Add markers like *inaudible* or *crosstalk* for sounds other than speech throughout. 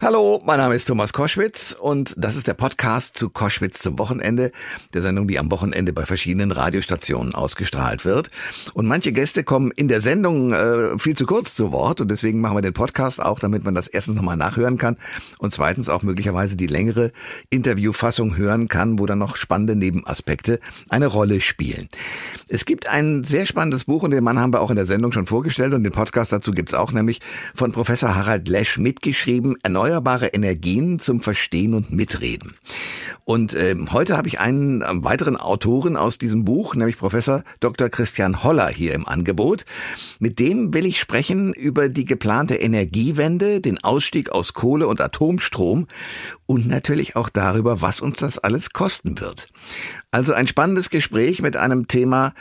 Hallo, mein Name ist Thomas Koschwitz und das ist der Podcast zu Koschwitz zum Wochenende, der Sendung, die am Wochenende bei verschiedenen Radiostationen ausgestrahlt wird. Und manche Gäste kommen in der Sendung äh, viel zu kurz zu Wort und deswegen machen wir den Podcast auch, damit man das erstens nochmal nachhören kann und zweitens auch möglicherweise die längere Interviewfassung hören kann, wo dann noch spannende Nebenaspekte eine Rolle spielen. Es gibt ein sehr spannendes Buch und den Mann haben wir auch in der Sendung schon vorgestellt und den Podcast dazu gibt's auch, nämlich von Professor Harald Lesch mitgeschrieben, erneut erneuerbare Energien zum Verstehen und Mitreden. Und äh, heute habe ich einen äh, weiteren Autoren aus diesem Buch, nämlich Professor Dr. Christian Holler hier im Angebot. Mit dem will ich sprechen über die geplante Energiewende, den Ausstieg aus Kohle und Atomstrom und natürlich auch darüber, was uns das alles kosten wird. Also ein spannendes Gespräch mit einem Thema,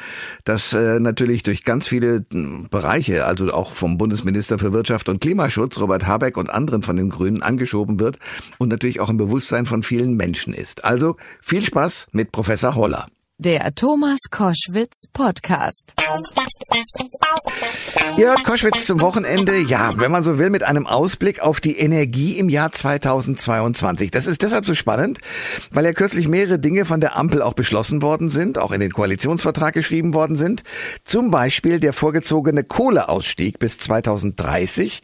das äh, natürlich durch ganz viele hm, Bereiche, also auch vom Bundesminister für Wirtschaft und Klimaschutz, Robert Habeck und anderen von den Grünen angeschoben wird und natürlich auch im Bewusstsein von vielen Menschen ist. Also viel Spaß mit Professor Holler. Der Thomas Koschwitz Podcast. Ihr hört Koschwitz zum Wochenende, ja, wenn man so will, mit einem Ausblick auf die Energie im Jahr 2022. Das ist deshalb so spannend, weil ja kürzlich mehrere Dinge von der Ampel auch beschlossen worden sind, auch in den Koalitionsvertrag geschrieben worden sind. Zum Beispiel der vorgezogene Kohleausstieg bis 2030.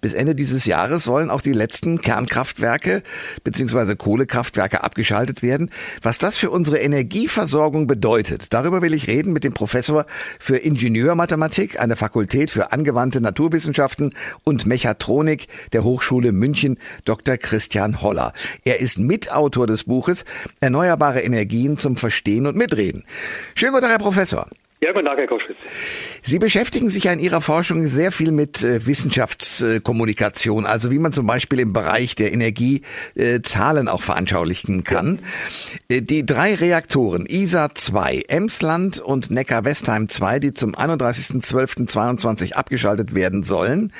Bis Ende dieses Jahres sollen auch die letzten Kernkraftwerke bzw. Kohlekraftwerke abgeschaltet werden. Was das für unsere Energieversorgung Versorgung bedeutet. Darüber will ich reden mit dem Professor für Ingenieurmathematik an der Fakultät für angewandte Naturwissenschaften und Mechatronik der Hochschule München, Dr. Christian Holler. Er ist Mitautor des Buches Erneuerbare Energien zum Verstehen und Mitreden. Schönen guten Tag, Herr Professor. Ja, guten Tag, Herr Koschwitz. Sie beschäftigen sich ja in Ihrer Forschung sehr viel mit äh, Wissenschaftskommunikation, also wie man zum Beispiel im Bereich der Energie äh, Zahlen auch veranschaulichen kann. Ja. Äh, die drei Reaktoren ISA 2, Emsland und Neckar-Westheim 2, die zum 31.12.22 abgeschaltet werden sollen,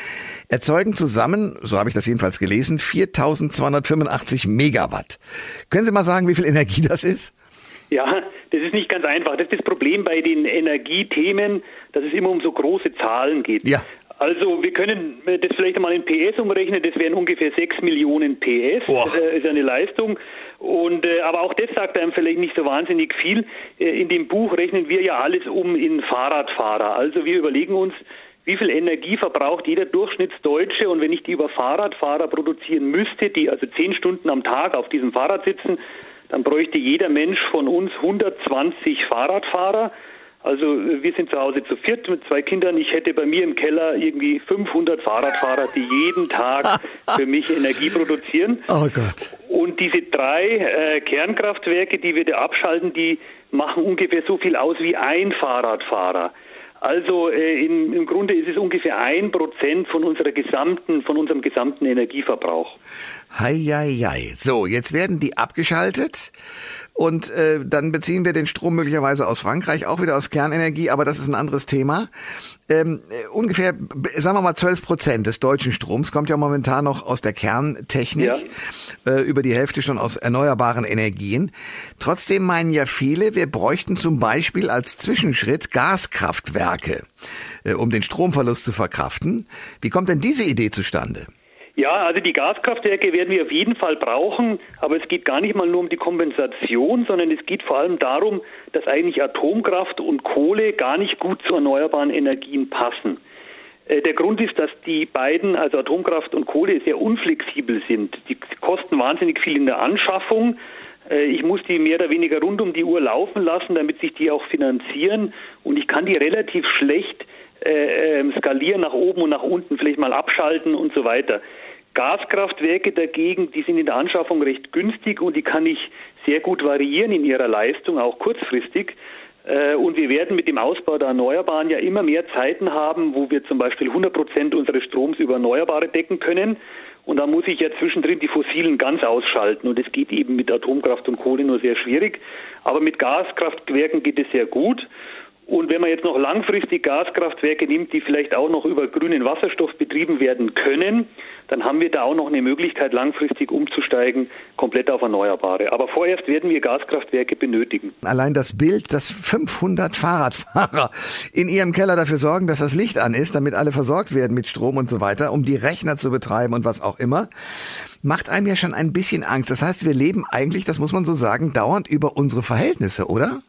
erzeugen zusammen, so habe ich das jedenfalls gelesen, 4285 Megawatt. Können Sie mal sagen, wie viel Energie das ist? Ja, das ist nicht ganz einfach. Das ist das Problem bei den Energiethemen, dass es immer um so große Zahlen geht. Ja. Also wir können das vielleicht einmal in PS umrechnen, das wären ungefähr 6 Millionen PS, das äh, ist eine Leistung. Und äh, aber auch das sagt einem vielleicht nicht so wahnsinnig viel. Äh, in dem Buch rechnen wir ja alles um in Fahrradfahrer. Also wir überlegen uns, wie viel Energie verbraucht jeder Durchschnittsdeutsche und wenn ich die über Fahrradfahrer produzieren müsste, die also zehn Stunden am Tag auf diesem Fahrrad sitzen, dann bräuchte jeder Mensch von uns 120 Fahrradfahrer. Also wir sind zu Hause zu viert mit zwei Kindern. Ich hätte bei mir im Keller irgendwie 500 Fahrradfahrer, die jeden Tag *laughs* für mich Energie produzieren. Oh Gott. Und diese drei äh, Kernkraftwerke, die wir da abschalten, die machen ungefähr so viel aus wie ein Fahrradfahrer. Also äh, in, im Grunde ist es ungefähr ein Prozent von unserer gesamten, von unserem gesamten Energieverbrauch. Hei, hei, hei. So, jetzt werden die abgeschaltet. Und äh, dann beziehen wir den Strom möglicherweise aus Frankreich, auch wieder aus Kernenergie, aber das ist ein anderes Thema. Ähm, äh, ungefähr, sagen wir mal, 12 Prozent des deutschen Stroms kommt ja momentan noch aus der Kerntechnik, ja. äh, über die Hälfte schon aus erneuerbaren Energien. Trotzdem meinen ja viele, wir bräuchten zum Beispiel als Zwischenschritt Gaskraftwerke, äh, um den Stromverlust zu verkraften. Wie kommt denn diese Idee zustande? Ja, also die Gaskraftwerke werden wir auf jeden Fall brauchen, aber es geht gar nicht mal nur um die Kompensation, sondern es geht vor allem darum, dass eigentlich Atomkraft und Kohle gar nicht gut zu erneuerbaren Energien passen. Äh, der Grund ist, dass die beiden, also Atomkraft und Kohle, sehr unflexibel sind. Die kosten wahnsinnig viel in der Anschaffung. Äh, ich muss die mehr oder weniger rund um die Uhr laufen lassen, damit sich die auch finanzieren. Und ich kann die relativ schlecht äh, ähm, skalieren nach oben und nach unten, vielleicht mal abschalten und so weiter. Gaskraftwerke dagegen, die sind in der Anschaffung recht günstig und die kann ich sehr gut variieren in ihrer Leistung, auch kurzfristig. Äh, und wir werden mit dem Ausbau der Erneuerbaren ja immer mehr Zeiten haben, wo wir zum Beispiel 100 Prozent unseres Stroms über Erneuerbare decken können. Und da muss ich ja zwischendrin die Fossilen ganz ausschalten. Und es geht eben mit Atomkraft und Kohle nur sehr schwierig. Aber mit Gaskraftwerken geht es sehr gut. Und wenn man jetzt noch langfristig Gaskraftwerke nimmt, die vielleicht auch noch über grünen Wasserstoff betrieben werden können, dann haben wir da auch noch eine Möglichkeit, langfristig umzusteigen, komplett auf Erneuerbare. Aber vorerst werden wir Gaskraftwerke benötigen. Allein das Bild, dass 500 Fahrradfahrer in ihrem Keller dafür sorgen, dass das Licht an ist, damit alle versorgt werden mit Strom und so weiter, um die Rechner zu betreiben und was auch immer. macht einem ja schon ein bisschen Angst. Das heißt, wir leben eigentlich, das muss man so sagen, dauernd über unsere Verhältnisse, oder?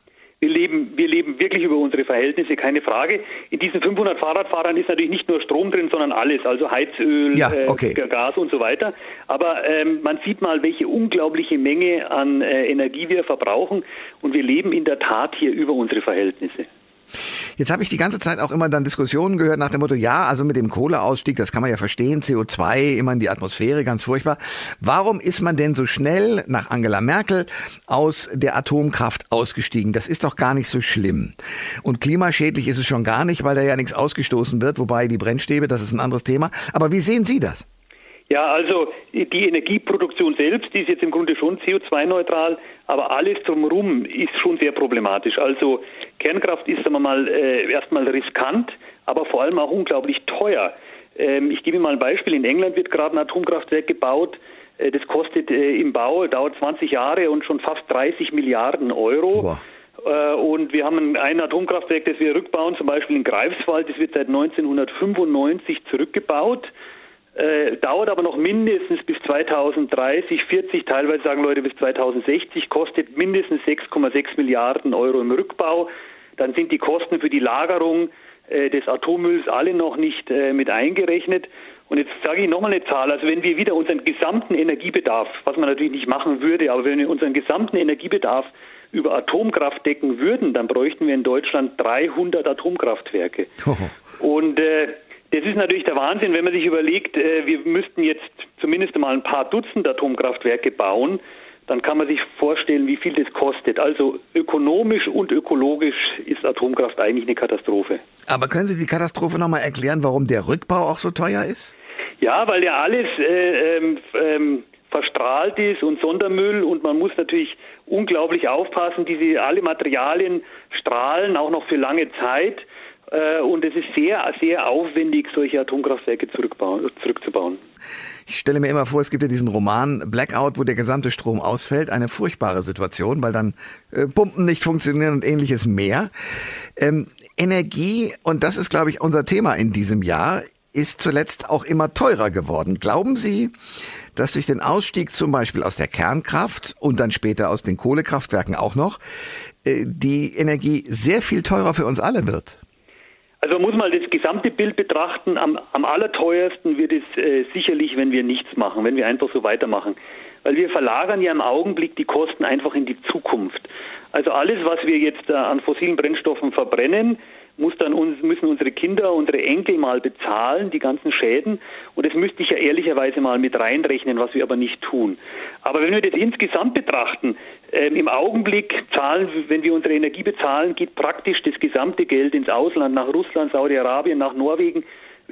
Wir leben, wir leben wirklich über unsere Verhältnisse, keine Frage. In diesen 500 Fahrradfahrern ist natürlich nicht nur Strom drin, sondern alles, also Heizöl, ja, okay. äh, Gas und so weiter. Aber ähm, man sieht mal, welche unglaubliche Menge an äh, Energie wir verbrauchen und wir leben in der Tat hier über unsere Verhältnisse. Jetzt habe ich die ganze Zeit auch immer dann Diskussionen gehört nach dem Motto, ja, also mit dem Kohleausstieg, das kann man ja verstehen, CO2 immer in die Atmosphäre, ganz furchtbar. Warum ist man denn so schnell nach Angela Merkel aus der Atomkraft ausgestiegen? Das ist doch gar nicht so schlimm. Und klimaschädlich ist es schon gar nicht, weil da ja nichts ausgestoßen wird, wobei die Brennstäbe, das ist ein anderes Thema. Aber wie sehen Sie das? Ja, also die Energieproduktion selbst die ist jetzt im Grunde schon CO2-neutral, aber alles drumherum ist schon sehr problematisch. Also Kernkraft ist, sagen wir mal, äh, erstmal riskant, aber vor allem auch unglaublich teuer. Ähm, ich gebe mal ein Beispiel. In England wird gerade ein Atomkraftwerk gebaut. Äh, das kostet äh, im Bau, dauert 20 Jahre und schon fast 30 Milliarden Euro. Wow. Äh, und wir haben ein Atomkraftwerk, das wir rückbauen, zum Beispiel in Greifswald. Das wird seit 1995 zurückgebaut. Äh, dauert aber noch mindestens bis 2030, 40, teilweise sagen Leute bis 2060, kostet mindestens 6,6 Milliarden Euro im Rückbau. Dann sind die Kosten für die Lagerung äh, des Atommülls alle noch nicht äh, mit eingerechnet. Und jetzt sage ich nochmal eine Zahl. Also wenn wir wieder unseren gesamten Energiebedarf, was man natürlich nicht machen würde, aber wenn wir unseren gesamten Energiebedarf über Atomkraft decken würden, dann bräuchten wir in Deutschland 300 Atomkraftwerke. Oh. *laughs* Und äh, das ist natürlich der Wahnsinn, wenn man sich überlegt, äh, wir müssten jetzt zumindest mal ein paar Dutzend Atomkraftwerke bauen, dann kann man sich vorstellen, wie viel das kostet. Also ökonomisch und ökologisch ist Atomkraft eigentlich eine Katastrophe. Aber können Sie die Katastrophe nochmal erklären, warum der Rückbau auch so teuer ist? Ja, weil ja alles äh, ähm, ähm, verstrahlt ist und Sondermüll und man muss natürlich unglaublich aufpassen, diese alle Materialien strahlen auch noch für lange Zeit. Äh, und es ist sehr, sehr aufwendig, solche Atomkraftwerke zurückzubauen. Ich stelle mir immer vor, es gibt ja diesen Roman Blackout, wo der gesamte Strom ausfällt. Eine furchtbare Situation, weil dann äh, Pumpen nicht funktionieren und ähnliches mehr. Ähm, Energie, und das ist, glaube ich, unser Thema in diesem Jahr, ist zuletzt auch immer teurer geworden. Glauben Sie, dass durch den Ausstieg zum Beispiel aus der Kernkraft und dann später aus den Kohlekraftwerken auch noch, äh, die Energie sehr viel teurer für uns alle wird? Also man muss mal das gesamte Bild betrachten. Am, am allerteuersten wird es äh, sicherlich, wenn wir nichts machen, wenn wir einfach so weitermachen. Weil wir verlagern ja im Augenblick die Kosten einfach in die Zukunft. Also alles, was wir jetzt äh, an fossilen Brennstoffen verbrennen, muss dann uns, müssen unsere Kinder, unsere Enkel mal bezahlen, die ganzen Schäden. Und das müsste ich ja ehrlicherweise mal mit reinrechnen, was wir aber nicht tun. Aber wenn wir das insgesamt betrachten, ähm, im Augenblick zahlen, wenn wir unsere Energie bezahlen, geht praktisch das gesamte Geld ins Ausland, nach Russland, Saudi-Arabien, nach Norwegen.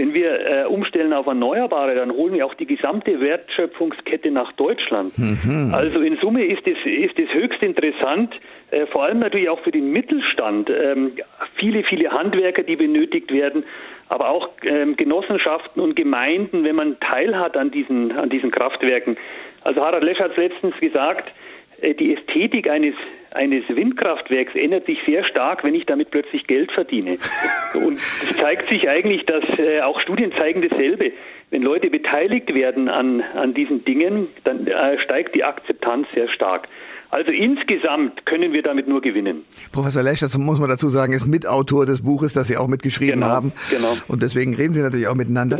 Wenn wir äh, umstellen auf Erneuerbare, dann holen wir auch die gesamte Wertschöpfungskette nach Deutschland. Mhm. Also in Summe ist es, ist es höchst interessant, äh, vor allem natürlich auch für den Mittelstand. Ähm, viele, viele Handwerker, die benötigt werden, aber auch ähm, Genossenschaften und Gemeinden, wenn man teilhat an diesen, an diesen Kraftwerken. Also Harald Lesch hat es letztens gesagt, äh, die Ästhetik eines, eines Windkraftwerks ändert sich sehr stark, wenn ich damit plötzlich Geld verdiene. *laughs* Und es zeigt sich eigentlich, dass äh, auch Studien zeigen dasselbe. Wenn Leute beteiligt werden an, an diesen Dingen, dann äh, steigt die Akzeptanz sehr stark. Also insgesamt können wir damit nur gewinnen. Professor Lesch, das muss man dazu sagen, ist Mitautor des Buches, das Sie auch mitgeschrieben genau, haben. Genau. Und deswegen reden Sie natürlich auch miteinander.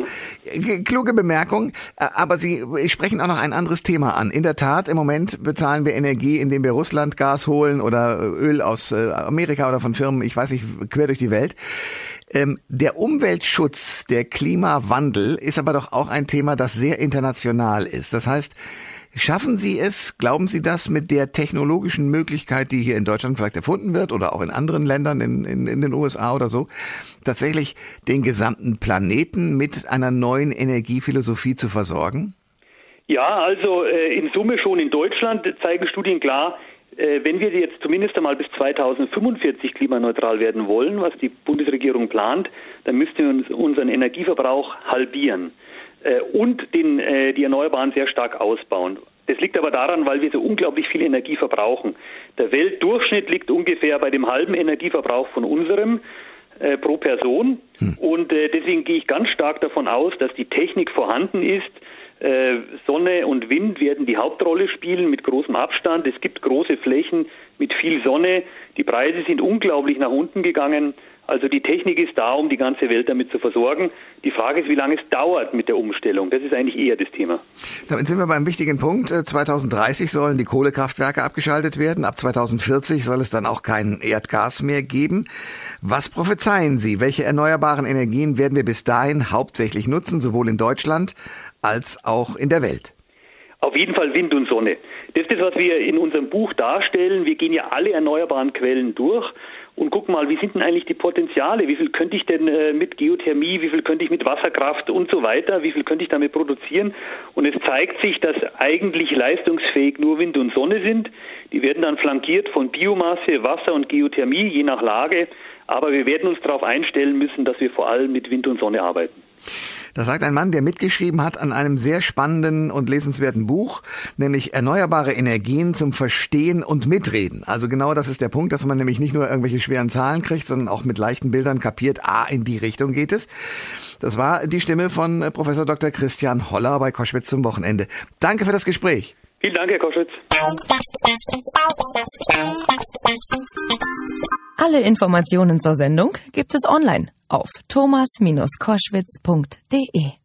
Kluge Bemerkung, äh, aber Sie sprechen auch noch ein anderes Thema an. In der Tat, im Moment bezahlen wir Energie, indem wir Russland Gas holen oder Öl aus äh, Amerika oder von Firmen, ich weiß nicht, quer durch die Welt. Ähm, der Umweltschutz, der Klimawandel ist aber doch auch ein Thema, das sehr international ist. Das heißt, Schaffen Sie es, glauben Sie das, mit der technologischen Möglichkeit, die hier in Deutschland vielleicht erfunden wird oder auch in anderen Ländern, in, in, in den USA oder so, tatsächlich den gesamten Planeten mit einer neuen Energiephilosophie zu versorgen? Ja, also äh, in Summe schon in Deutschland zeigen Studien klar, äh, wenn wir jetzt zumindest einmal bis 2045 klimaneutral werden wollen, was die Bundesregierung plant, dann müssten wir uns unseren Energieverbrauch halbieren. Äh, und den, äh, die Erneuerbaren sehr stark ausbauen. Das liegt aber daran, weil wir so unglaublich viel Energie verbrauchen. Der Weltdurchschnitt liegt ungefähr bei dem halben Energieverbrauch von unserem äh, pro Person. Hm. Und äh, deswegen gehe ich ganz stark davon aus, dass die Technik vorhanden ist, Äh, Sonne und Wind werden die Hauptrolle spielen mit großem Abstand. Es gibt große Flächen mit viel Sonne. Die Preise sind unglaublich nach unten gegangen. Also die Technik ist da, um die ganze Welt damit zu versorgen. Die Frage ist, wie lange es dauert mit der Umstellung. Das ist eigentlich eher das Thema. Damit sind wir beim wichtigen Punkt. 2030 äh, sollen die Kohlekraftwerke abgeschaltet werden. Ab 2040 soll es dann auch kein Erdgas mehr geben. Was prophezeien Sie? Welche erneuerbaren Energien werden wir bis dahin hauptsächlich nutzen, sowohl in Deutschland als auch in der Welt? Auf jeden Fall Wind und Sonne. Das ist das, was wir in unserem Buch darstellen. Wir gehen ja alle erneuerbaren Quellen durch und gucken mal, wie sind denn eigentlich die Potenziale? Wie viel könnte ich denn äh, mit Geothermie, wie viel könnte ich mit Wasserkraft und so weiter, wie viel könnte ich damit produzieren? Und es zeigt sich, dass eigentlich leistungsfähig nur Wind und Sonne sind. Die werden dann flankiert von Biomasse, Wasser und Geothermie, je nach Lage. Aber wir werden uns darauf einstellen müssen, dass wir vor allem mit Wind und Sonne arbeiten. Das sagt ein Mann, der mitgeschrieben hat an einem sehr spannenden und lesenswerten Buch, nämlich Erneuerbare Energien zum Verstehen und Mitreden. Also genau das ist der Punkt, dass man nämlich nicht nur irgendwelche schweren Zahlen kriegt, sondern auch mit leichten Bildern kapiert, ah, in die Richtung geht es. Das war die Stimme von Professor Dr. Christian Holler bei Koschwitz zum Wochenende. Danke für das Gespräch. Vielen Dank, Herr Koschwitz. Alle Informationen zur Sendung gibt es online auf thomas-koschwitz.de.